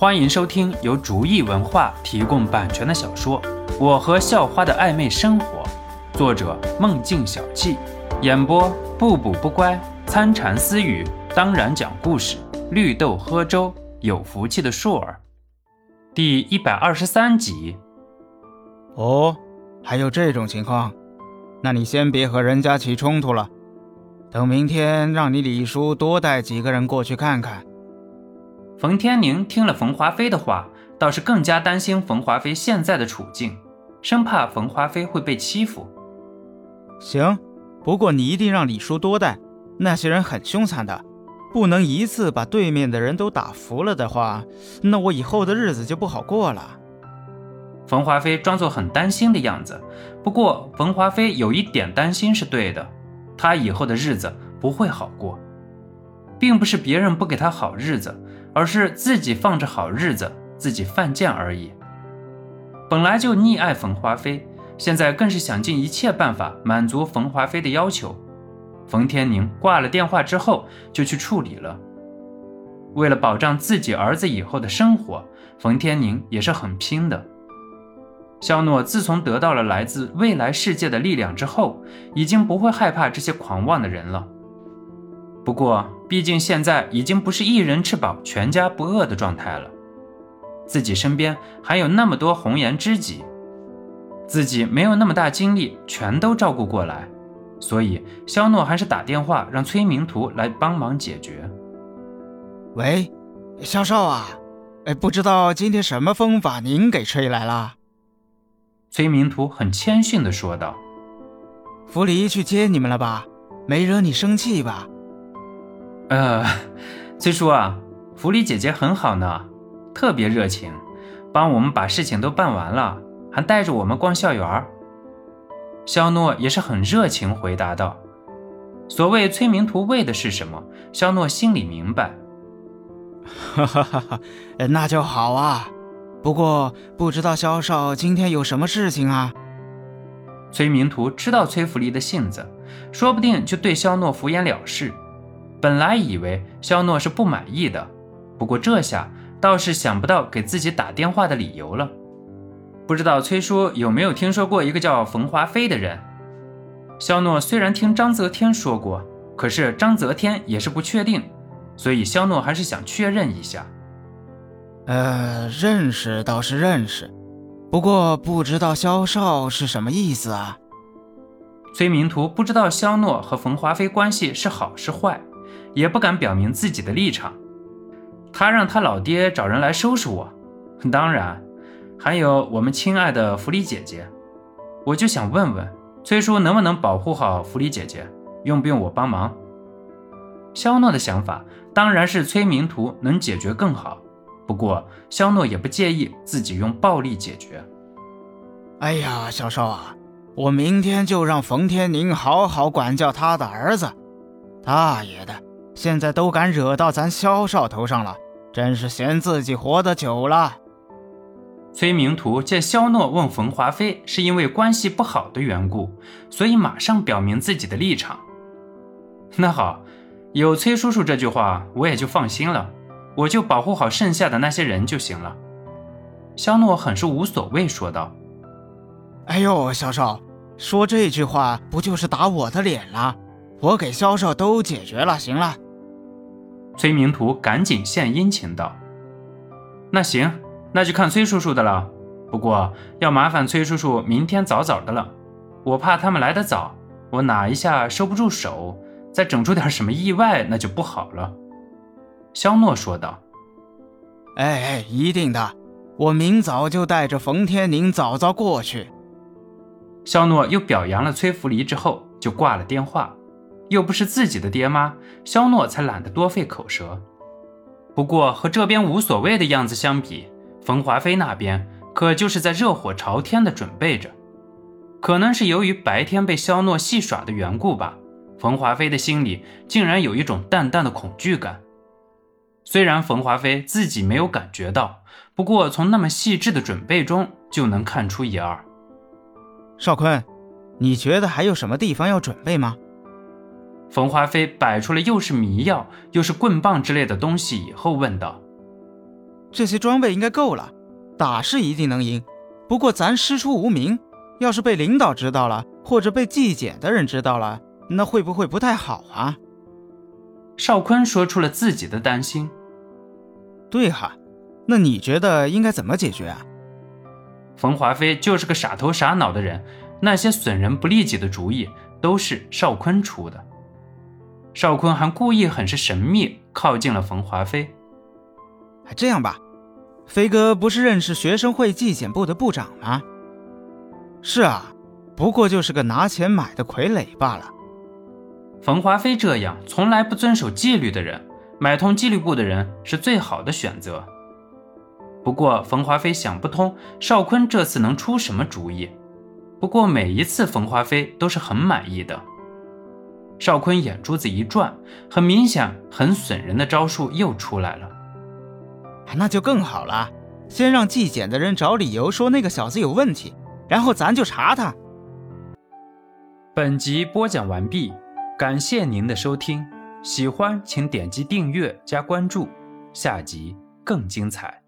欢迎收听由竹意文化提供版权的小说《我和校花的暧昧生活》，作者梦境小憩，演播不补不乖、参禅私语，当然讲故事，绿豆喝粥，有福气的硕儿，第一百二十三集。哦，还有这种情况？那你先别和人家起冲突了，等明天让你李叔多带几个人过去看看。冯天宁听了冯华飞的话，倒是更加担心冯华飞现在的处境，生怕冯华飞会被欺负。行，不过你一定让李叔多带，那些人很凶残的，不能一次把对面的人都打服了的话，那我以后的日子就不好过了。冯华飞装作很担心的样子，不过冯华飞有一点担心是对的，他以后的日子不会好过，并不是别人不给他好日子。而是自己放着好日子，自己犯贱而已。本来就溺爱冯华飞，现在更是想尽一切办法满足冯华飞的要求。冯天宁挂了电话之后，就去处理了。为了保障自己儿子以后的生活，冯天宁也是很拼的。肖诺自从得到了来自未来世界的力量之后，已经不会害怕这些狂妄的人了。不过，毕竟现在已经不是一人吃饱全家不饿的状态了，自己身边还有那么多红颜知己，自己没有那么大精力全都照顾过来，所以肖诺还是打电话让崔明图来帮忙解决。喂，肖少啊，哎，不知道今天什么风把您给吹来了？崔明图很谦逊地说道：“福离去接你们了吧？没惹你生气吧？”呃，崔叔啊，福利姐姐很好呢，特别热情，帮我们把事情都办完了，还带着我们逛校园。肖诺也是很热情回答道：“所谓崔明图为的是什么？肖诺心里明白。”哈哈哈哈，那就好啊。不过不知道肖少今天有什么事情啊？崔明图知道崔福利的性子，说不定就对肖诺敷衍了事。本来以为肖诺是不满意的，不过这下倒是想不到给自己打电话的理由了。不知道崔叔有没有听说过一个叫冯华飞的人？肖诺虽然听张泽天说过，可是张泽天也是不确定，所以肖诺还是想确认一下。呃，认识倒是认识，不过不知道肖少是什么意思啊？崔明图不知道肖诺和冯华飞关系是好是坏。也不敢表明自己的立场，他让他老爹找人来收拾我，当然，还有我们亲爱的福利姐姐，我就想问问崔叔能不能保护好福利姐姐，用不用我帮忙？肖诺的想法当然是催明图能解决更好，不过肖诺也不介意自己用暴力解决。哎呀，小少啊，我明天就让冯天宁好好管教他的儿子，大爷的！现在都敢惹到咱萧少头上了，真是嫌自己活得久了。崔明图见萧诺问冯华飞是因为关系不好的缘故，所以马上表明自己的立场。那好，有崔叔叔这句话，我也就放心了，我就保护好剩下的那些人就行了。肖诺很是无所谓说道：“哎呦，肖少，说这句话不就是打我的脸了？我给肖少都解决了，行了。”崔明图赶紧献殷勤道：“那行，那就看崔叔叔的了。不过要麻烦崔叔叔明天早早的了，我怕他们来得早，我哪一下收不住手，再整出点什么意外，那就不好了。”肖诺说道：“哎哎，一定的，我明早就带着冯天宁早早过去。”肖诺又表扬了崔福离之后，就挂了电话。又不是自己的爹妈，肖诺才懒得多费口舌。不过和这边无所谓的样子相比，冯华飞那边可就是在热火朝天的准备着。可能是由于白天被肖诺戏耍的缘故吧，冯华飞的心里竟然有一种淡淡的恐惧感。虽然冯华飞自己没有感觉到，不过从那么细致的准备中就能看出一二。少坤，你觉得还有什么地方要准备吗？冯华飞摆出了又是迷药又是棍棒之类的东西以后问道：“这些装备应该够了，打是一定能赢。不过咱师出无名，要是被领导知道了，或者被纪检的人知道了，那会不会不太好啊？邵坤说出了自己的担心。对哈，那你觉得应该怎么解决啊？冯华飞就是个傻头傻脑的人，那些损人不利己的主意都是邵坤出的。邵坤还故意很是神秘，靠近了冯华飞。这样吧。飞哥不是认识学生会纪检部的部长吗？是啊，不过就是个拿钱买的傀儡罢了。冯华飞这样从来不遵守纪律的人，买通纪律部的人是最好的选择。不过冯华飞想不通邵坤这次能出什么主意。不过每一次冯华飞都是很满意的。邵坤眼珠子一转，很明显很损人的招数又出来了。那就更好了，先让纪检的人找理由说那个小子有问题，然后咱就查他。本集播讲完毕，感谢您的收听，喜欢请点击订阅加关注，下集更精彩。